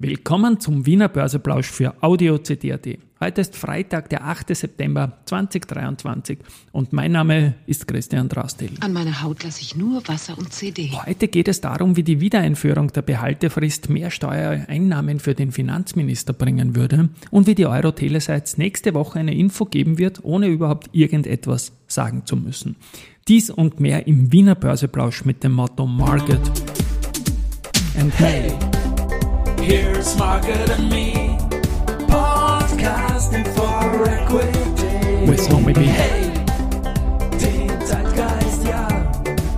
Willkommen zum Wiener Börseplausch für Audio CD.at. Heute ist Freitag, der 8. September 2023 und mein Name ist Christian Drastil. An meiner Haut lasse ich nur Wasser und CD. Heute geht es darum, wie die Wiedereinführung der Behaltefrist mehr Steuereinnahmen für den Finanzminister bringen würde und wie die Euro Telesites nächste Woche eine Info geben wird, ohne überhaupt irgendetwas sagen zu müssen. Dies und mehr im Wiener Börseplausch mit dem Motto Market and Hey. Here's Market and Me, podcasting for equity. With Homie B. Hey, den Zeitgeist, ja,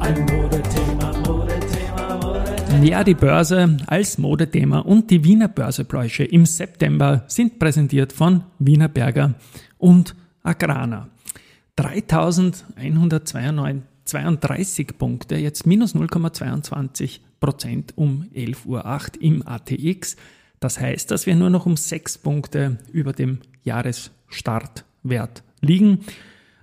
ein Modethema, Modethema, Modethema. Ja, die Börse als Modethema und die Wiener Börsebräuche im September sind präsentiert von Wiener Berger und Agrana. 3132 Punkte, jetzt minus 0,22 Prozent um 11.08 Uhr im ATX. Das heißt, dass wir nur noch um 6 Punkte über dem Jahresstartwert liegen.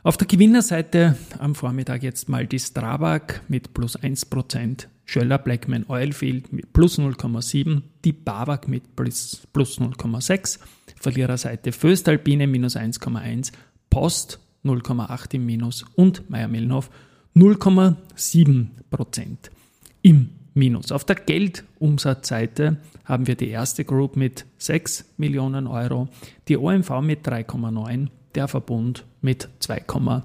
Auf der Gewinnerseite am Vormittag jetzt mal die Strabag mit plus 1%, Schöller Blackman Oilfield mit plus 0,7, die Babak mit plus, plus 0,6, Verliererseite Föstalpine minus 1,1, Post 0,8 im Minus und Meier-Mellenhof 0,7 Prozent im Minus. Auf der Geldumsatzseite haben wir die erste Group mit 6 Millionen Euro, die OMV mit 3,9, der Verbund mit 2,8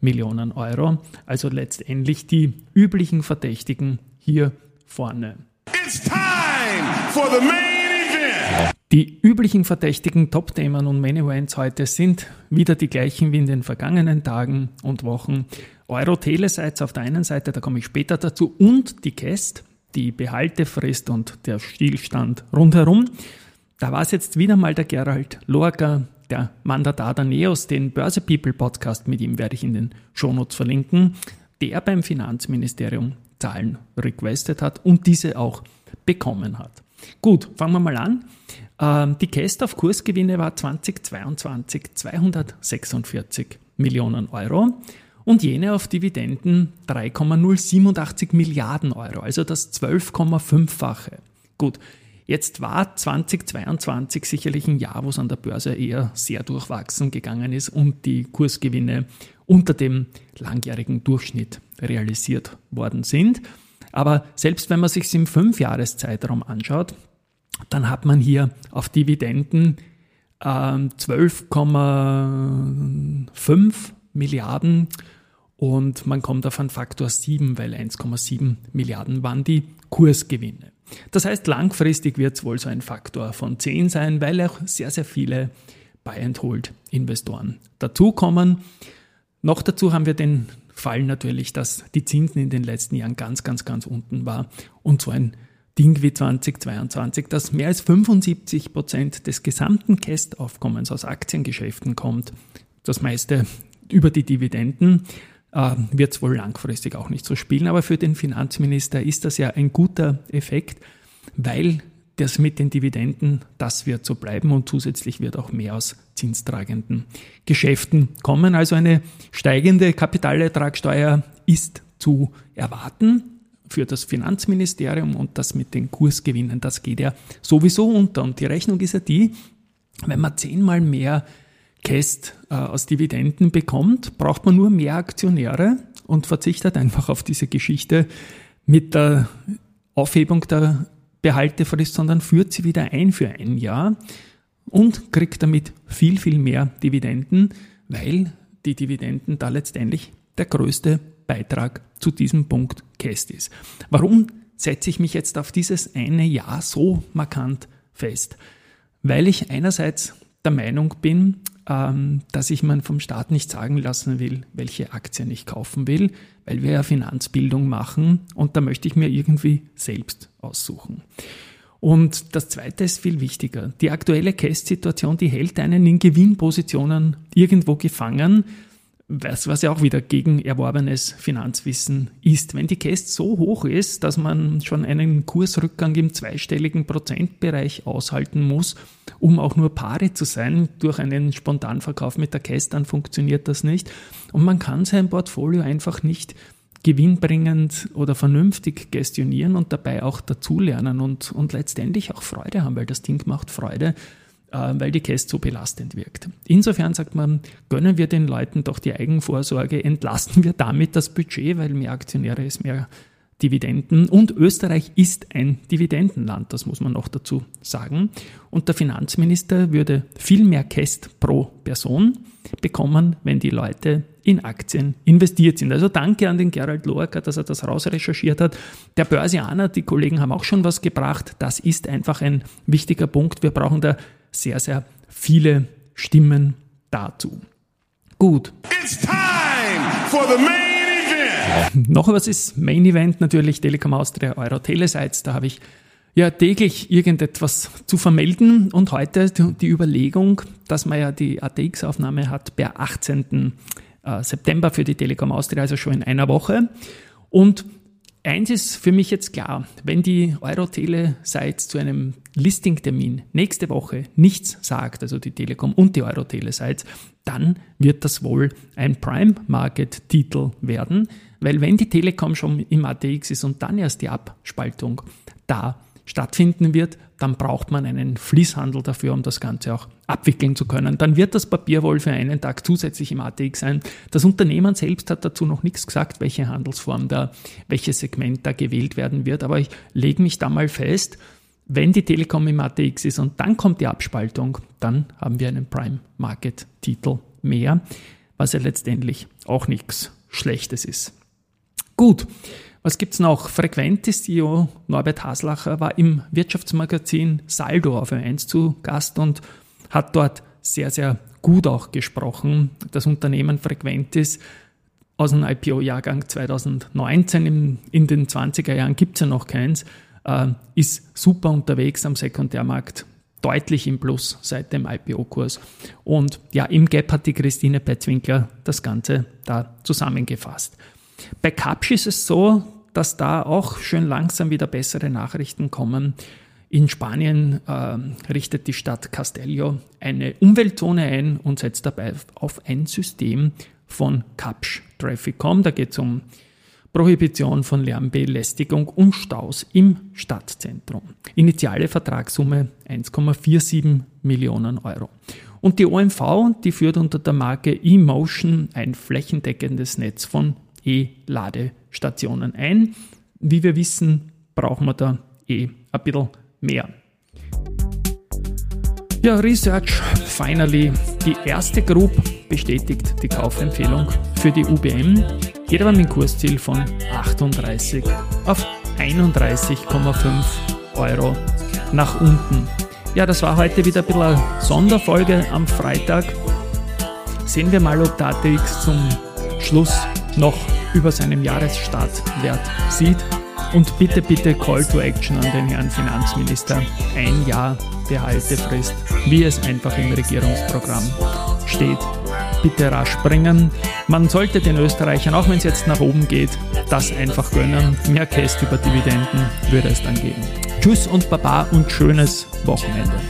Millionen Euro. Also letztendlich die üblichen Verdächtigen hier vorne. It's time for the main event. Die üblichen verdächtigen Top-Themen und Main Events heute sind wieder die gleichen wie in den vergangenen Tagen und Wochen. Euro Telesites auf der einen Seite, da komme ich später dazu, und die Cast, die Behaltefrist und der Stillstand rundherum. Da war es jetzt wieder mal der Gerald Lorca, der Mandatar NEOS, den Börse People Podcast, mit ihm werde ich in den Shownotes verlinken, der beim Finanzministerium Zahlen requested hat und diese auch bekommen hat. Gut, fangen wir mal an. Ähm, Die Cast auf Kursgewinne war 2022 246 Millionen Euro und jene auf Dividenden 3,087 Milliarden Euro, also das 12,5-fache. Gut, jetzt war 2022 sicherlich ein Jahr, wo es an der Börse eher sehr durchwachsen gegangen ist und die Kursgewinne unter dem langjährigen Durchschnitt realisiert worden sind. Aber selbst wenn man sich im Fünfjahreszeitraum anschaut, dann hat man hier auf Dividenden ähm, 12,5 Milliarden und man kommt auf einen Faktor 7, weil 1,7 Milliarden waren die Kursgewinne. Das heißt, langfristig wird es wohl so ein Faktor von 10 sein, weil auch sehr, sehr viele Buy-and-Hold-Investoren dazukommen. Noch dazu haben wir den Fall natürlich, dass die Zinsen in den letzten Jahren ganz, ganz, ganz unten war und so ein Ding wie 2022, dass mehr als 75 Prozent des gesamten Cash-Aufkommens aus Aktiengeschäften kommt, das meiste über die Dividenden, wird es wohl langfristig auch nicht so spielen. Aber für den Finanzminister ist das ja ein guter Effekt, weil das mit den Dividenden, das wird so bleiben und zusätzlich wird auch mehr aus zinstragenden Geschäften kommen. Also eine steigende Kapitalertragssteuer ist zu erwarten für das Finanzministerium und das mit den Kursgewinnen, das geht ja sowieso unter. Und die Rechnung ist ja die, wenn man zehnmal mehr Käst äh, aus Dividenden bekommt, braucht man nur mehr Aktionäre und verzichtet einfach auf diese Geschichte mit der Aufhebung der Behaltefrist, sondern führt sie wieder ein für ein Jahr und kriegt damit viel, viel mehr Dividenden, weil die Dividenden da letztendlich der größte Beitrag zu diesem Punkt Käst ist. Warum setze ich mich jetzt auf dieses eine Jahr so markant fest? Weil ich einerseits der Meinung bin, dass ich mir vom Staat nicht sagen lassen will, welche Aktien ich kaufen will, weil wir ja Finanzbildung machen und da möchte ich mir irgendwie selbst aussuchen. Und das Zweite ist viel wichtiger. Die aktuelle Cash-Situation, die hält einen in Gewinnpositionen irgendwo gefangen, was, was ja auch wieder gegen erworbenes Finanzwissen ist. Wenn die Cash so hoch ist, dass man schon einen Kursrückgang im zweistelligen Prozentbereich aushalten muss, um auch nur Paare zu sein, durch einen Spontanverkauf mit der Cash, dann funktioniert das nicht. Und man kann sein Portfolio einfach nicht gewinnbringend oder vernünftig gestionieren und dabei auch dazulernen und, und letztendlich auch Freude haben, weil das Ding macht Freude, weil die Käst so belastend wirkt. Insofern sagt man, gönnen wir den Leuten doch die Eigenvorsorge, entlasten wir damit das Budget, weil mehr Aktionäre ist mehr Dividenden. Und Österreich ist ein Dividendenland, das muss man noch dazu sagen. Und der Finanzminister würde viel mehr Käst pro Person bekommen, wenn die Leute in Aktien investiert sind. Also danke an den Gerald Lorca, dass er das rausrecherchiert hat. Der Börsianer, die Kollegen haben auch schon was gebracht. Das ist einfach ein wichtiger Punkt. Wir brauchen da sehr, sehr viele Stimmen dazu. Gut. It's time for the main. Noch was ist Main Event natürlich Telekom Austria Euro Telesites. Da habe ich ja täglich irgendetwas zu vermelden und heute die Überlegung, dass man ja die ATX-Aufnahme hat per 18. Äh, September für die Telekom Austria, also schon in einer Woche. Und eins ist für mich jetzt klar, wenn die Eurotele seit zu einem Listing-Termin nächste Woche nichts sagt, also die Telekom und die Eurotele seit, dann wird das wohl ein Prime-Market-Titel werden, weil wenn die Telekom schon im ATX ist und dann erst die Abspaltung da stattfinden wird, dann braucht man einen Fließhandel dafür, um das Ganze auch abwickeln zu können. Dann wird das Papier wohl für einen Tag zusätzlich im ATX sein. Das Unternehmen selbst hat dazu noch nichts gesagt, welche Handelsform da, welches Segment da gewählt werden wird. Aber ich lege mich da mal fest, wenn die Telekom im ATX ist und dann kommt die Abspaltung, dann haben wir einen Prime Market Titel mehr, was ja letztendlich auch nichts Schlechtes ist. Gut. Was gibt's noch? Frequentes CEO Norbert Haslacher war im Wirtschaftsmagazin Saldo auf 1 zu Gast und hat dort sehr, sehr gut auch gesprochen. Das Unternehmen Frequentis aus dem IPO-Jahrgang 2019, in, in den 20er Jahren gibt's ja noch keins, äh, ist super unterwegs am Sekundärmarkt, deutlich im Plus seit dem IPO-Kurs. Und ja, im Gap hat die Christine Petzwinkler das Ganze da zusammengefasst. Bei Kapsch ist es so, dass da auch schön langsam wieder bessere Nachrichten kommen. In Spanien äh, richtet die Stadt Castello eine Umweltzone ein und setzt dabei auf ein System von Kapsch Trafficom. Da geht es um Prohibition von Lärmbelästigung und Staus im Stadtzentrum. Initiale Vertragssumme 1,47 Millionen Euro. Und die OMV, die führt unter der Marke eMotion ein flächendeckendes Netz von E-Ladestationen ein. Wie wir wissen, brauchen wir da eh ein bisschen mehr. Ja, Research finally. Die erste Group bestätigt die Kaufempfehlung für die UBM. Geht aber mit dem Kursziel von 38 auf 31,5 Euro nach unten. Ja, das war heute wieder ein bisschen eine Sonderfolge am Freitag. Sehen wir mal, ob der ATX zum Schluss noch über seinem Jahresstartwert sieht. Und bitte, bitte Call to Action an den Herrn Finanzminister. Ein Jahr Behaltefrist, wie es einfach im Regierungsprogramm steht. Bitte rasch bringen. Man sollte den Österreichern, auch wenn es jetzt nach oben geht, das einfach gönnen. Mehr Käst über Dividenden würde es dann geben. Tschüss und Baba und schönes Wochenende.